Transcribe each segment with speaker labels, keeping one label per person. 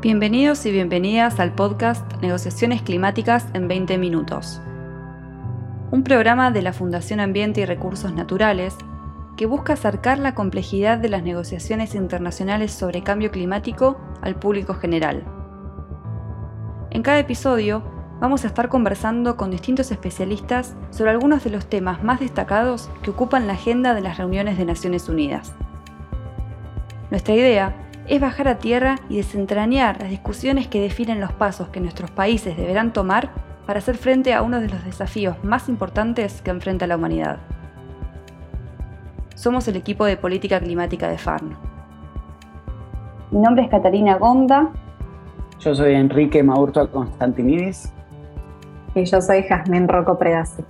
Speaker 1: Bienvenidos y bienvenidas al podcast Negociaciones Climáticas en 20 Minutos, un programa de la Fundación Ambiente y Recursos Naturales que busca acercar la complejidad de las negociaciones internacionales sobre cambio climático al público general. En cada episodio vamos a estar conversando con distintos especialistas sobre algunos de los temas más destacados que ocupan la agenda de las reuniones de Naciones Unidas. Nuestra idea es bajar a tierra y desentrañar las discusiones que definen los pasos que nuestros países deberán tomar para hacer frente a uno de los desafíos más importantes que enfrenta la humanidad. Somos el equipo de política climática de FARN.
Speaker 2: Mi nombre es Catalina Gonda.
Speaker 3: Yo soy Enrique Maurto Constantinidis.
Speaker 4: Y yo soy Jazmín Rocco Predasi.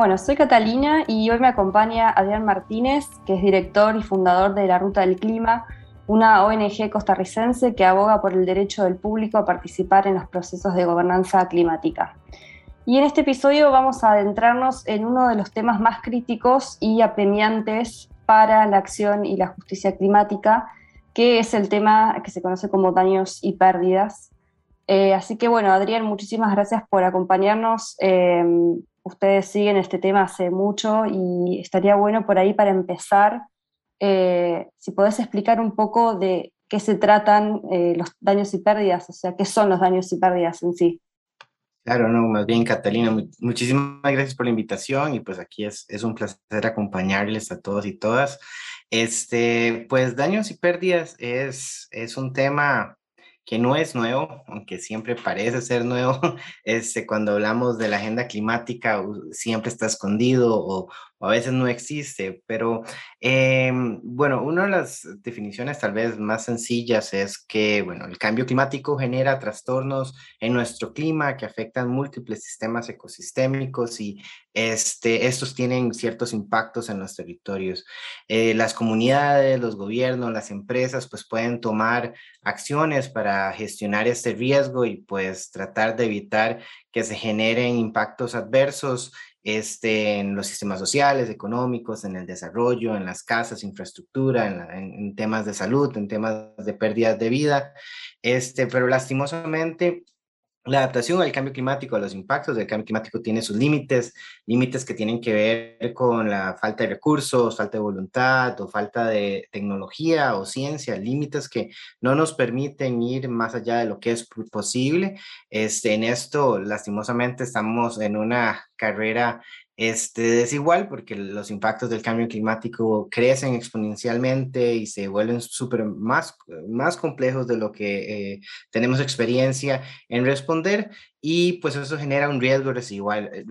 Speaker 2: Bueno, soy Catalina y hoy me acompaña Adrián Martínez, que es director y fundador de La Ruta del Clima, una ONG costarricense que aboga por el derecho del público a participar en los procesos de gobernanza climática. Y en este episodio vamos a adentrarnos en uno de los temas más críticos y apremiantes para la acción y la justicia climática, que es el tema que se conoce como daños y pérdidas. Eh, así que bueno, Adrián, muchísimas gracias por acompañarnos. Eh, ustedes siguen este tema hace mucho y estaría bueno por ahí para empezar, eh, si podés explicar un poco de qué se tratan eh, los daños y pérdidas, o sea, qué son los daños y pérdidas en sí.
Speaker 3: Claro, no, más bien Catalina, muchísimas gracias por la invitación y pues aquí es, es un placer acompañarles a todos y todas. Este, pues daños y pérdidas es, es un tema que no es nuevo, aunque siempre parece ser nuevo, este, cuando hablamos de la agenda climática siempre está escondido o, a veces no existe, pero em, bueno, una de las definiciones tal vez más sencillas es que, bueno, el cambio climático genera trastornos en nuestro clima que afectan múltiples sistemas ecosistémicos y este, estos tienen ciertos impactos en los territorios. Eh, las comunidades, los gobiernos, las empresas, pues pueden tomar acciones para gestionar este riesgo y pues tratar de evitar que se generen impactos adversos este, en los sistemas sociales, económicos, en el desarrollo, en las casas, infraestructura, en, temas de salud, en temas de pérdidas de vida. Este, pero lastimosamente la adaptación al cambio climático, a los impactos del cambio climático tiene sus límites, límites que tienen que ver con la falta de recursos, falta de voluntad o falta de tecnología o ciencia, límites que no nos permiten ir más allá de lo que es posible. Este, en esto, lastimosamente, estamos en una carrera este, desigual porque los impactos del cambio climático crecen exponencialmente y se vuelven súper más, más complejos de lo que eh, tenemos experiencia en responder y pues eso genera un riesgo residual. Eh,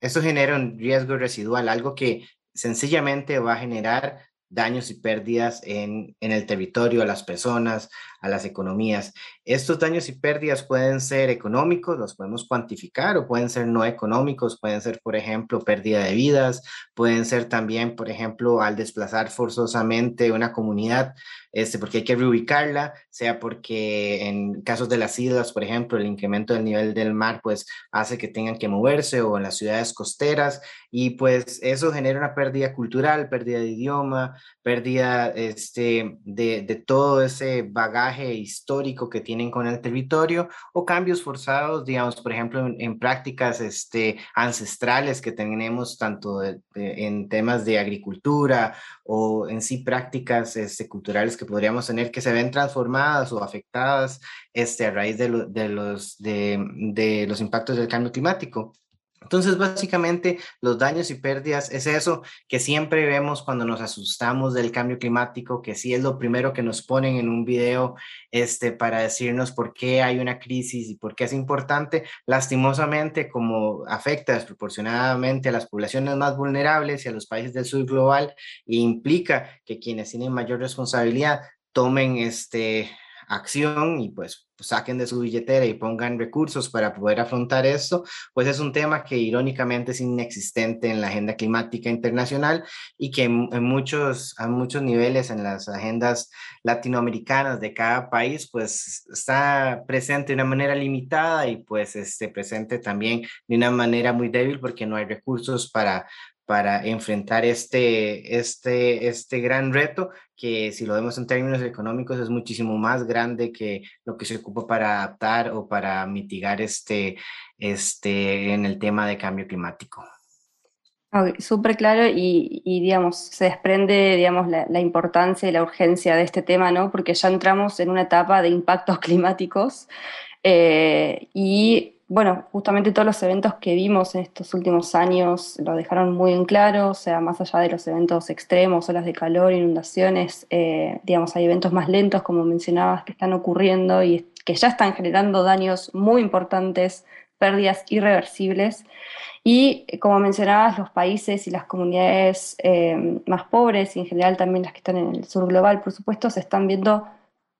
Speaker 3: eso genera un riesgo residual, algo que sencillamente va a generar daños y pérdidas en, en el territorio, a las personas, a las economías. Estos daños y pérdidas pueden ser económicos, los podemos cuantificar, o pueden ser no económicos, pueden ser, por ejemplo, pérdida de vidas, pueden ser también, por ejemplo, al desplazar forzosamente una comunidad, este, porque hay que reubicarla, sea porque en casos de las islas, por ejemplo, el incremento del nivel del mar, pues hace que tengan que moverse, o en las ciudades costeras, y pues eso genera una pérdida cultural, pérdida de idioma, pérdida este, de, de todo ese bagaje histórico que tienen con el territorio o cambios forzados, digamos, por ejemplo, en, prácticas este, ancestrales que tenemos tanto en temas de agricultura o en sí prácticas este, culturales que podríamos tener que se ven transformadas o afectadas este, a raíz de, los impactos del cambio climático. Entonces, básicamente, los daños y pérdidas es eso que siempre vemos cuando nos asustamos del cambio climático, que sí es lo primero que nos ponen en un video este, para decirnos por qué hay una crisis y por qué es importante. Lastimosamente, como afecta desproporcionadamente a las poblaciones más vulnerables y a los países del sur global, e implica que quienes tienen mayor responsabilidad tomen este, acción y pues saquen de su billetera y pongan recursos para poder afrontar esto, pues es un tema que irónicamente es inexistente en la agenda climática internacional y que en, muchos, a muchos niveles en las agendas latinoamericanas de cada país, pues está presente de una manera limitada y pues esté presente también de una manera muy débil porque no hay recursos para para enfrentar este, este, este gran reto que si lo vemos en términos económicos es muchísimo más grande que lo que se ocupa para adaptar o para mitigar este, este en el tema de cambio climático.
Speaker 2: Súper claro y, digamos, se desprende, digamos, la, importancia y la urgencia de este tema, ¿no? Porque ya entramos en una etapa de impactos climáticos eh, y, bueno, justamente todos los eventos que vimos en estos últimos años lo dejaron muy en claro, o sea, más allá de los eventos extremos, olas de calor, inundaciones, eh, digamos, hay eventos más lentos, como mencionabas, que están ocurriendo y que ya están generando daños muy importantes, pérdidas irreversibles. Y eh, como mencionabas, los países y las comunidades eh, más pobres y en general también las que están en el sur global, por supuesto, se están viendo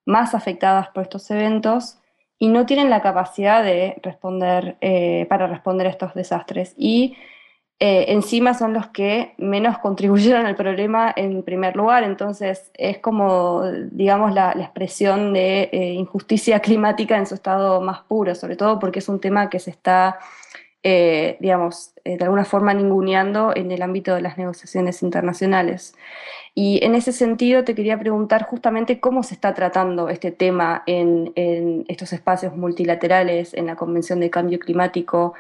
Speaker 2: más afectadas por estos eventos y no tienen la capacidad de responder eh, para responder a estos desastres. Y encima son los que menos contribuyeron al problema en primer lugar. Entonces es como, digamos, la, la expresión de injusticia climática en su estado más puro, sobre todo porque es un tema que se está eh, digamos, eh, de alguna forma ninguneando en el ámbito de las negociaciones internacionales. Y en ese sentido te quería preguntar justamente cómo se está tratando este tema en, estos espacios multilaterales, en la Convención de Cambio Climático,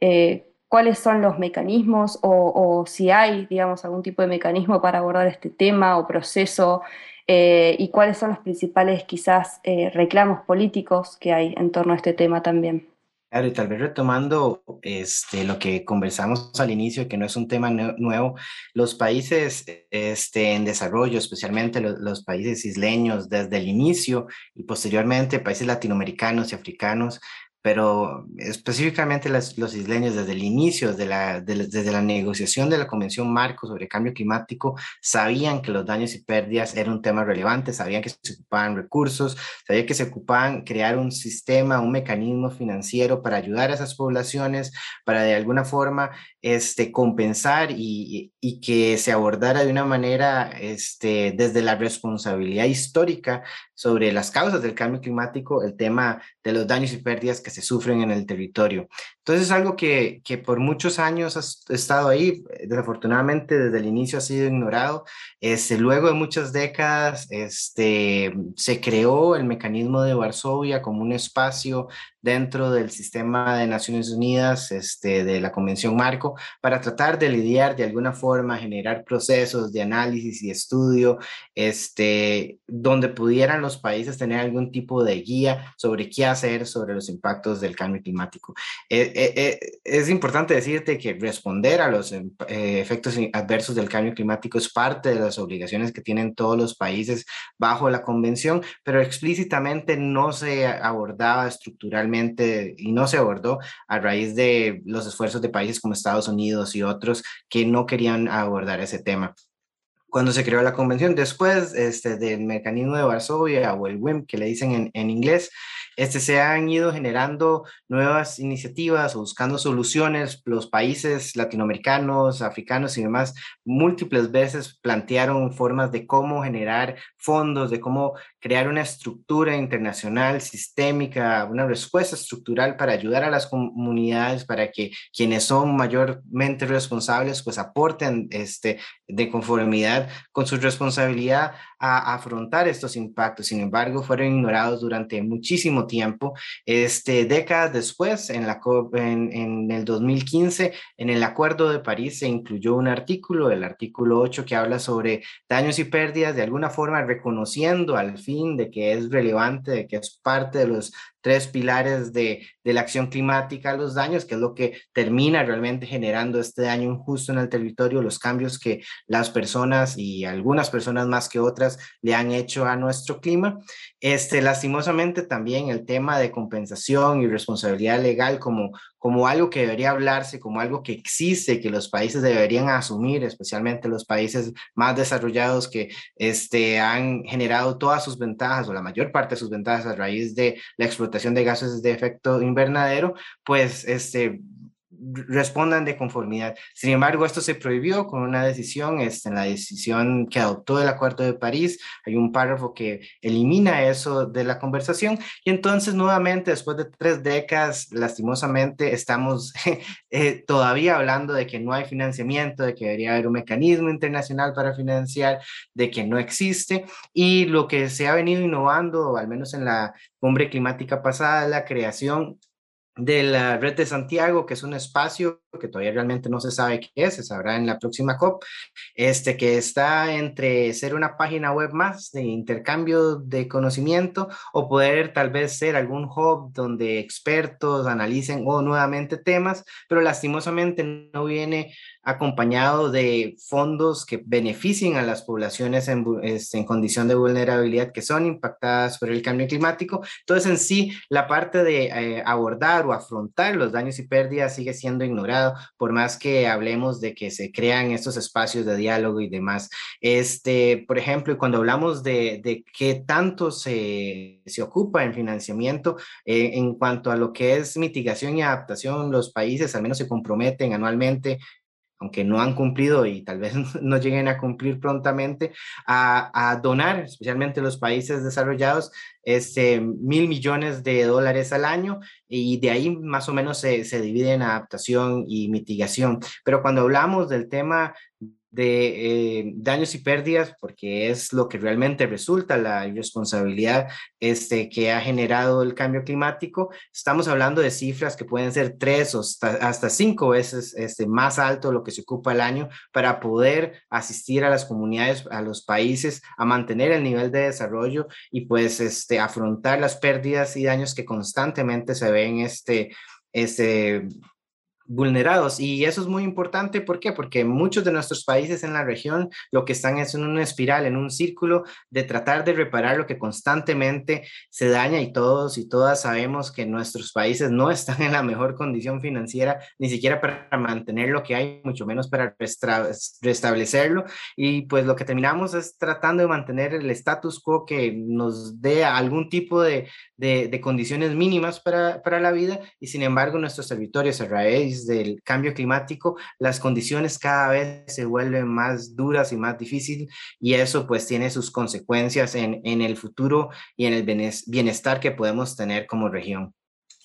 Speaker 2: eh, cuáles son los mecanismos o, si hay, digamos, algún tipo de mecanismo para abordar este tema o proceso y cuáles son los principales quizás reclamos políticos que hay en torno a este tema también.
Speaker 3: Claro, y tal vez retomando este, lo que conversamos al inicio, que no es un tema nuevo, los países este, en desarrollo, especialmente los, los, países isleños, desde el inicio y posteriormente países latinoamericanos y africanos, pero específicamente los isleños desde el inicio, desde la, desde la negociación de la Convención Marco sobre Cambio Climático, sabían que los daños y pérdidas era un tema relevante, sabían que se ocupaban recursos, sabían que se ocupaban crear un sistema, un mecanismo financiero para ayudar a esas poblaciones, para de alguna forma este, compensar y, y que se abordara de una manera este, desde la responsabilidad histórica sobre las causas del cambio climático, el tema de los daños y pérdidas que se sufren en el territorio. Entonces es algo que, que por muchos años ha estado ahí, desafortunadamente desde el inicio ha sido ignorado. Este, luego de muchas décadas este, se creó el mecanismo de Varsovia como un espacio dentro del sistema de Naciones Unidas, este, de la Convención Marco, para tratar de lidiar de alguna forma, generar procesos de análisis y estudio, este, donde pudieran los países tener algún tipo de guía sobre qué hacer sobre los impactos del cambio climático. Eh, eh, eh, es importante decirte que responder a los efectos adversos del cambio climático es parte de las obligaciones que tienen todos los países bajo la convención, pero explícitamente no se abordaba estructuralmente y no se abordó a raíz de los esfuerzos de países como Estados Unidos y otros que no querían abordar ese tema cuando se creó la convención. Después este, del mecanismo de Varsovia o el WIM, que le dicen en, en inglés, este, se han ido generando nuevas iniciativas o buscando soluciones. Los países latinoamericanos, africanos y demás múltiples veces plantearon formas de cómo generar fondos, de cómo crear una estructura internacional sistémica, una respuesta estructural para ayudar a las comunidades, para que quienes son mayormente responsables pues aporten este, de conformidad con su responsabilidad a afrontar estos impactos. Sin embargo, fueron ignorados durante muchísimo tiempo. Este, décadas después, en, la, en, en el 2015, en el Acuerdo de París se incluyó un artículo, el artículo 8, que habla sobre daños y pérdidas, de alguna forma reconociendo al fin de que es relevante, de que es parte de los tres pilares de, de, la acción climática, los daños, que es lo que termina realmente generando este daño injusto en el territorio, los cambios que las personas y algunas personas más que otras le han hecho a nuestro clima. Este, lastimosamente también el tema de compensación y responsabilidad legal como, como algo que debería hablarse, como algo que existe, que los países deberían asumir, especialmente los países más desarrollados que este, han generado todas sus ventajas o la mayor parte de sus ventajas a raíz de la explotación de gases de efecto invernadero, pues este, respondan de conformidad. Sin embargo, esto se prohibió con una decisión, este, en la decisión que adoptó el Acuerdo de París, hay un párrafo que elimina eso de la conversación. Y entonces nuevamente, después de tres décadas, lastimosamente, estamos eh, todavía hablando de que no hay financiamiento, de que debería haber un mecanismo internacional para financiar, de que no existe. Y lo que se ha venido innovando, al menos en la cumbre climática pasada, la creación de la red de Santiago, que es un espacio que todavía realmente no se sabe qué es, se sabrá en la próxima COP, este, que está entre ser una página web más de intercambio de conocimiento o poder tal vez ser algún hub donde expertos analicen o nuevamente temas, pero lastimosamente no viene acompañado de fondos que beneficien a las poblaciones en, este, en, condición de vulnerabilidad que son impactadas por el cambio climático. Entonces, en sí, la parte de eh, abordar o afrontar los daños y pérdidas sigue siendo por más que hablemos de que se crean estos espacios de diálogo y demás. Este, por ejemplo, cuando hablamos de, de qué tanto se, se ocupa en financiamiento eh, en cuanto a lo que es mitigación y adaptación, los países al menos se comprometen anualmente aunque no han cumplido y tal vez no lleguen a cumplir prontamente, a, donar, especialmente los países desarrollados, este, mil millones de dólares al año y de ahí más o menos se, se divide en adaptación y mitigación. Pero cuando hablamos del tema de eh, daños y pérdidas, porque es lo que realmente resulta la irresponsabilidad este, que ha generado el cambio climático. Estamos hablando de cifras que pueden ser tres o hasta, cinco veces este, más alto lo que se ocupa el año para poder asistir a las comunidades, a los países, a mantener el nivel de desarrollo y pues este, afrontar las pérdidas y daños que constantemente se ven este, este, vulnerados. Y eso es muy importante, ¿por qué? Porque muchos de nuestros países en la región lo que están es en una espiral, en un círculo de tratar de reparar lo que constantemente se daña y todos y todas sabemos que nuestros países no están en la mejor condición financiera, ni siquiera para mantener lo que hay, mucho menos para restablecerlo. Y pues lo que terminamos es tratando de mantener el status quo que nos dé algún tipo de, de, condiciones mínimas para, para, la vida y sin embargo nuestros territorios a del cambio climático las condiciones cada vez se vuelven más duras y más difíciles y eso pues tiene sus consecuencias en, en el futuro y en el bienestar que podemos tener como región.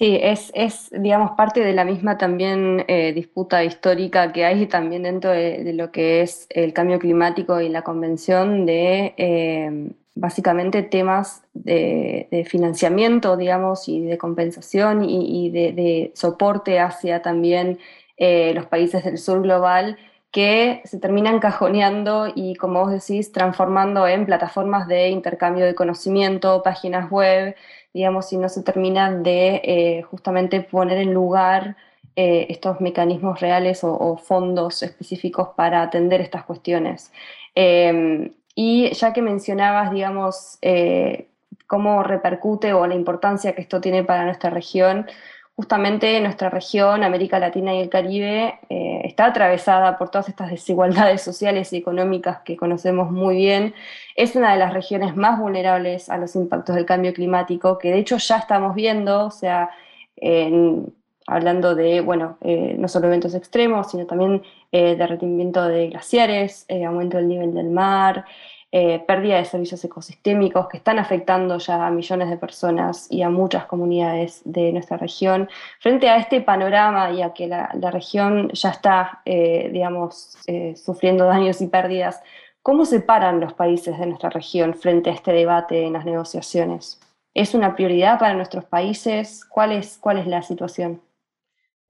Speaker 2: Sí, es, es, digamos, parte de la misma también eh, disputa histórica que hay también dentro de, lo que es el cambio climático y la convención de eh, básicamente temas de, financiamiento, digamos, y de compensación y, de, soporte hacia también eh, los países del sur global que se terminan cajoneando y, como vos decís, transformando en plataformas de intercambio de conocimiento, páginas web, digamos, y no se terminan de eh, justamente poner en lugar eh, estos mecanismos reales o, fondos específicos para atender estas cuestiones. Em, y ya que mencionabas, digamos, eh, cómo repercute o la importancia que esto tiene para nuestra región, justamente nuestra región, América Latina y el Caribe, eh, está atravesada por todas estas desigualdades sociales y económicas que conocemos muy bien. Es una de las regiones más vulnerables a los impactos del cambio climático, que de hecho ya estamos viendo, o sea, hablando de, bueno, eh, no solo eventos extremos, sino también eh, derretimiento de glaciares, eh, aumento del nivel del mar, pérdida de servicios ecosistémicos que están afectando ya a millones de personas y a muchas comunidades de nuestra región. Frente a este panorama y a que la, la región ya está, digamos, sufriendo daños y pérdidas, ¿cómo se paran los países de nuestra región frente a este debate en las negociaciones? ¿Es una prioridad para nuestros países? ¿Cuál es, cuál es la situación?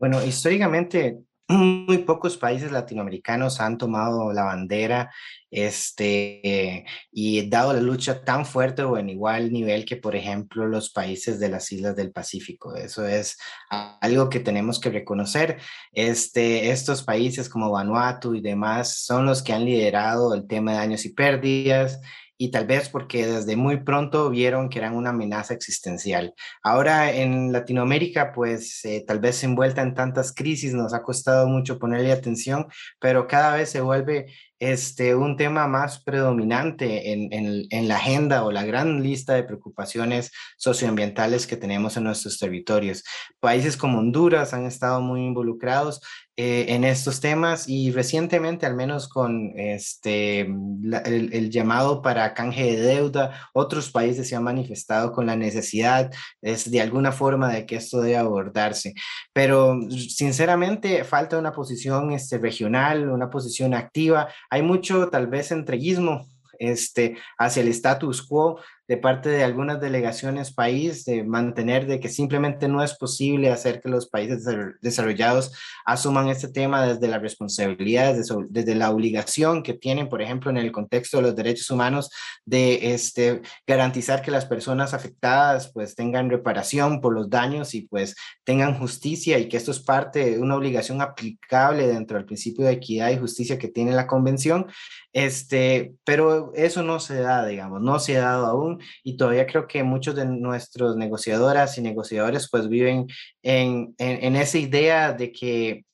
Speaker 3: Bueno, históricamente muy pocos países latinoamericanos han tomado la bandera este, y dado la lucha tan fuerte o en igual nivel que, por ejemplo, los países de las islas del Pacífico. Eso es algo que tenemos que reconocer. Este, estos países como Vanuatu y demás son los que han liderado el tema de daños y pérdidas y tal vez porque desde muy pronto vieron que eran una amenaza existencial. Ahora en Latinoamérica, pues eh, tal vez envuelta en tantas crisis, nos ha costado mucho ponerle atención, pero cada vez se vuelve este, un tema más predominante en, en, en, la agenda o la gran lista de preocupaciones socioambientales que tenemos en nuestros territorios. Países como Honduras han estado muy involucrados eh, en estos temas y recientemente, al menos con este, el, llamado para canje de deuda, otros países se han manifestado con la necesidad es, de alguna forma de que esto debe abordarse. Pero sinceramente falta una posición este, regional, una posición activa. Hay mucho tal vez entreguismo este, hacia el status quo de parte de algunas delegaciones país de mantener de que simplemente no es posible hacer que los países desarrollados asuman este tema desde la responsabilidad, desde, la obligación que tienen, por ejemplo, en el contexto de los derechos humanos, de este, garantizar que las personas afectadas pues tengan reparación por los daños y pues tengan justicia y que esto es parte de una obligación aplicable dentro del principio de equidad y justicia que tiene la convención. Este, pero eso no se da, digamos, no se ha dado aún y todavía creo que muchos de nuestros negociadoras y negociadores pues viven en, en, esa idea de que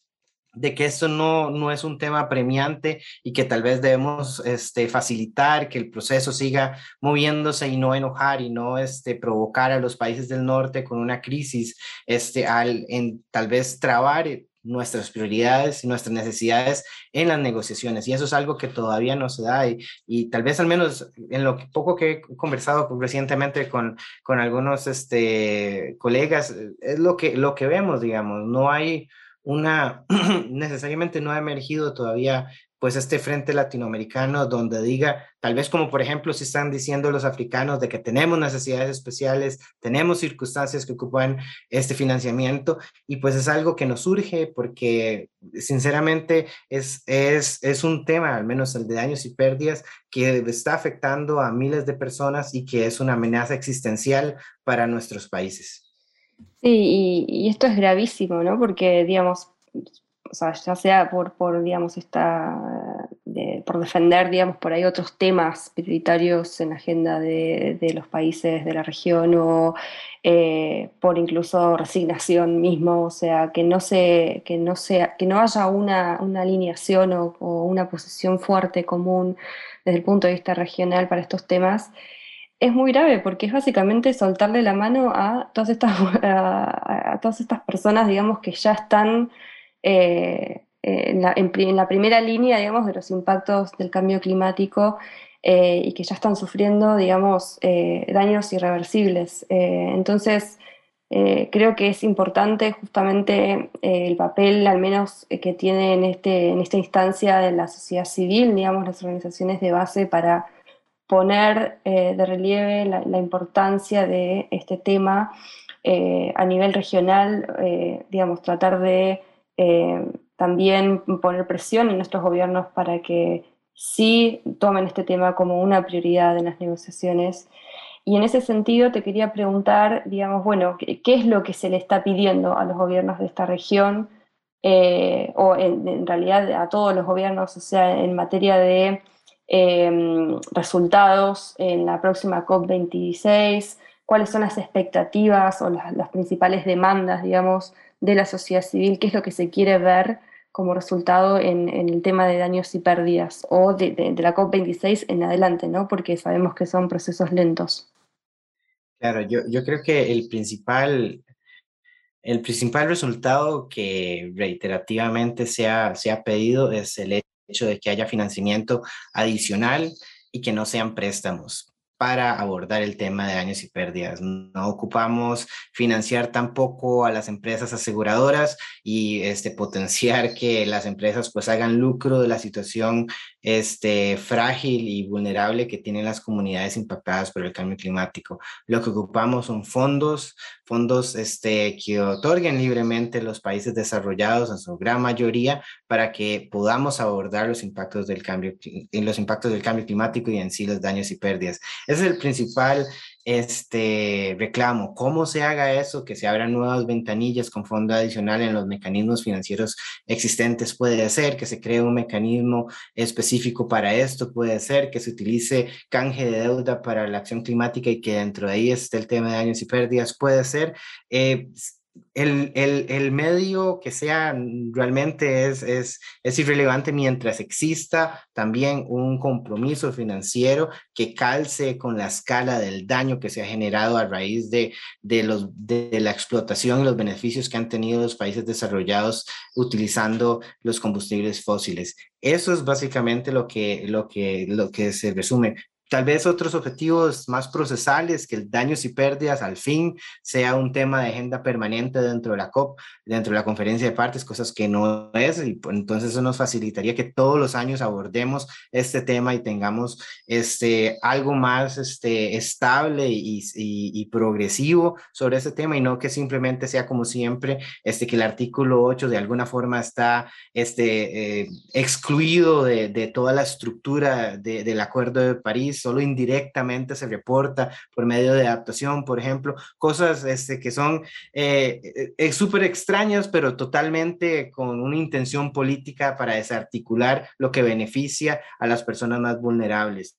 Speaker 3: de que esto no, no es un tema premiante y que tal vez debemos este, facilitar que el proceso siga moviéndose y no enojar y no este, provocar a los países del norte con una crisis este, al en, tal vez trabar nuestras prioridades y nuestras necesidades en las negociaciones. Y eso es algo que todavía no se da y, y tal vez al menos en lo poco que he conversado recientemente con, con algunos este, colegas, es lo que, lo que vemos, digamos, no hay una, necesariamente no ha emergido todavía pues este frente latinoamericano donde diga, tal vez como por ejemplo si están diciendo los africanos de que tenemos necesidades especiales, tenemos circunstancias que ocupan este financiamiento y pues es algo que nos surge porque sinceramente es, es, es un tema, al menos el de daños y pérdidas, que está afectando a miles de personas y que es una amenaza existencial para nuestros países.
Speaker 2: Sí, y, y esto es gravísimo, ¿no? Porque, digamos, o sea, ya sea por, por digamos, esta, por defender, digamos, por ahí otros temas prioritarios en la agenda de, de los países de la región o eh, por incluso resignación mismo, o sea, que no, se, que no, sea, que no haya una, una alineación o, o, una posición fuerte común desde el punto de vista regional para estos temas. Es muy grave porque es básicamente soltarle la mano a todas estas, a, a todas estas personas, digamos, que ya están eh, en, la, en, la, primera línea, digamos, de los impactos del cambio climático eh, y que ya están sufriendo, digamos, eh, daños irreversibles. entonces, creo que es importante justamente el papel, al menos, que tiene en, este, en esta instancia de la sociedad civil, digamos, las organizaciones de base para poner de relieve la, importancia de este tema a nivel regional, digamos, tratar de eh, también poner presión en nuestros gobiernos para que sí tomen este tema como una prioridad en las negociaciones. Y en ese sentido te quería preguntar, digamos, bueno, ¿qué, es lo que se le está pidiendo a los gobiernos de esta región? Eh, o en, realidad a todos los gobiernos, o sea, en materia de eh, resultados en la próxima COP26, cuáles son las expectativas o las principales demandas, digamos, de la sociedad civil, qué es lo que se quiere ver como resultado en, el tema de daños y pérdidas o de, de, de la COP26 en adelante, ¿no? Porque sabemos que son procesos lentos.
Speaker 3: Claro, yo, yo creo que el principal, el principal resultado que reiterativamente se ha, se ha pedido es el hecho de que haya financiamiento adicional y que no sean préstamos para abordar el tema de daños y pérdidas. No ocupamos financiar tampoco a las empresas aseguradoras y este, potenciar que las empresas pues hagan lucro de la situación este, frágil y vulnerable que tienen las comunidades impactadas por el cambio climático. Lo que ocupamos son fondos, fondos este, que otorguen libremente los países desarrollados en su gran mayoría para que podamos abordar los impactos del cambio, los impactos del cambio climático y en sí los daños y pérdidas. Ese es el principal este reclamo, cómo se haga eso, que se abran nuevas ventanillas con fondo adicional en los mecanismos financieros existentes, puede ser que se cree un mecanismo específico para esto, puede ser que se utilice canje de deuda para la acción climática y que dentro de ahí esté el tema de daños y pérdidas, puede ser. Eh, el, el, el, medio que sea realmente es, es, es, irrelevante mientras exista también un compromiso financiero que calce con la escala del daño que se ha generado a raíz de, de, los, de la explotación y los beneficios que han tenido los países desarrollados utilizando los combustibles fósiles. Eso es básicamente lo que, lo que, lo que se resume tal vez otros objetivos más procesales, que el daños y pérdidas al fin sea un tema de agenda permanente dentro de la COP, dentro de la conferencia de partes, cosas que no es, y pues, entonces eso nos facilitaría que todos los años abordemos este tema y tengamos este, algo más este, estable y, y, progresivo sobre este tema y no que simplemente sea como siempre, este, que el artículo 8 de alguna forma está este, eh, excluido de, de, toda la estructura de, del Acuerdo de París solo indirectamente se reporta por medio de adaptación, por ejemplo, cosas este, que son eh, eh, eh, súper extrañas, pero totalmente con una intención política para desarticular lo que beneficia a las personas más vulnerables.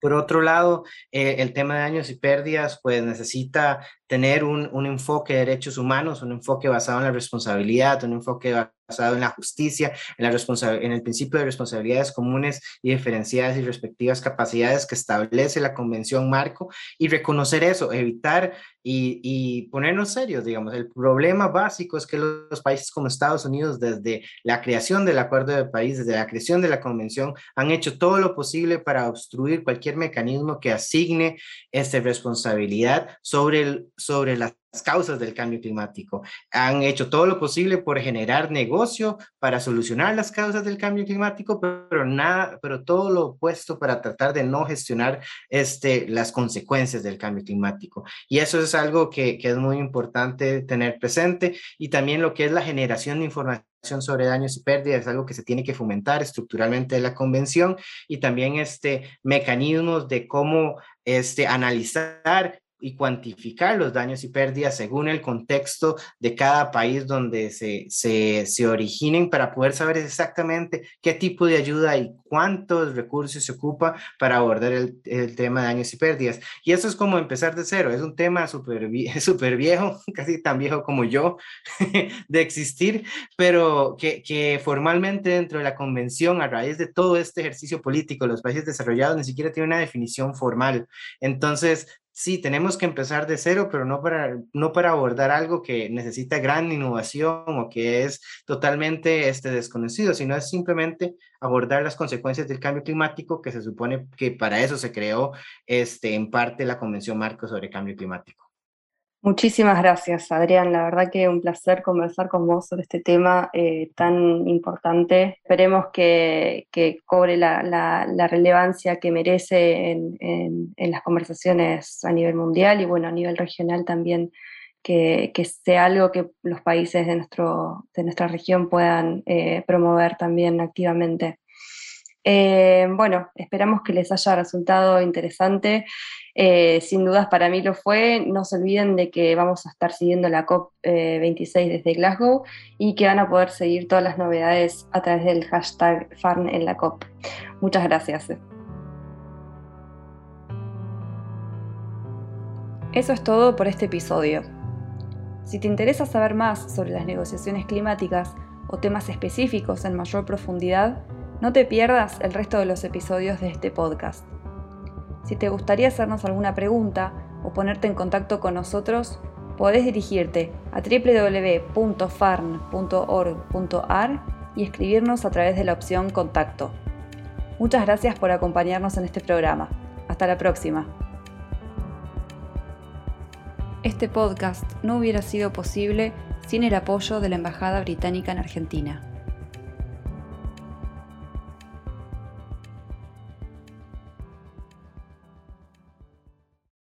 Speaker 3: Por otro lado, el tema de daños y pérdidas, pues necesita tener un, un, enfoque de derechos humanos, un enfoque basado en la responsabilidad, un enfoque basado en la justicia, en, la en el principio de responsabilidades comunes y diferenciadas y respectivas capacidades que establece la Convención Marco y reconocer eso, evitar y, y ponernos serios, digamos. El problema básico es que los, países como Estados Unidos, desde la creación del Acuerdo de París, desde la creación de la Convención, han hecho todo lo posible para obstruir cualquier mecanismo que asigne esta responsabilidad sobre el, sobre las causas del cambio climático. Han hecho todo lo posible por generar negocio para solucionar las causas del cambio climático, pero nada, pero todo lo opuesto para tratar de no gestionar este, las consecuencias del cambio climático. Y eso es algo que, que es muy importante tener presente y también lo que es la generación de información sobre daños y pérdidas algo que se tiene que fomentar estructuralmente en la convención y también este mecanismos de cómo este analizar y cuantificar los daños y pérdidas según el contexto de cada país donde se, se, se, originen para poder saber exactamente qué tipo de ayuda y cuántos recursos se ocupa para abordar el, el tema de daños y pérdidas. Y eso es como empezar de cero, es un tema súper super viejo, casi tan viejo como yo, de existir, pero que, que formalmente dentro de la convención, a raíz de todo este ejercicio político, los países desarrollados ni siquiera tienen una definición formal. Entonces, sí, tenemos que empezar de cero, pero no para, no para abordar algo que necesita gran innovación o que es totalmente este, desconocido, sino es simplemente abordar las consecuencias del cambio climático, que se supone que para eso se creó este, en parte la Convención Marco sobre Cambio Climático.
Speaker 2: Muchísimas gracias, Adrián. La verdad que un placer conversar con vos sobre este tema eh, tan importante. Esperemos que, que cobre la, relevancia que merece en, en, en, las conversaciones a nivel mundial y bueno, a nivel regional también, que, que sea algo que los países de, nuestro, de nuestra región puedan eh, promover también activamente. Eh, bueno, esperamos que les haya resultado interesante. Eh, sin dudas para mí lo fue. No se olviden de que vamos a estar siguiendo la COP26 eh, desde Glasgow y que van a poder seguir todas las novedades a través del hashtag FARN en la COP. Muchas gracias.
Speaker 1: Eso es todo por este episodio. Si te interesa saber más sobre las negociaciones climáticas o temas específicos en mayor profundidad, no te pierdas el resto de los episodios de este podcast. Si te gustaría hacernos alguna pregunta o ponerte en contacto con nosotros, podés dirigirte a www.farn.org.ar y escribirnos a través de la opción Contacto. Muchas gracias por acompañarnos en este programa. Hasta la próxima. Este podcast no hubiera sido posible sin el apoyo de la Embajada Británica en Argentina.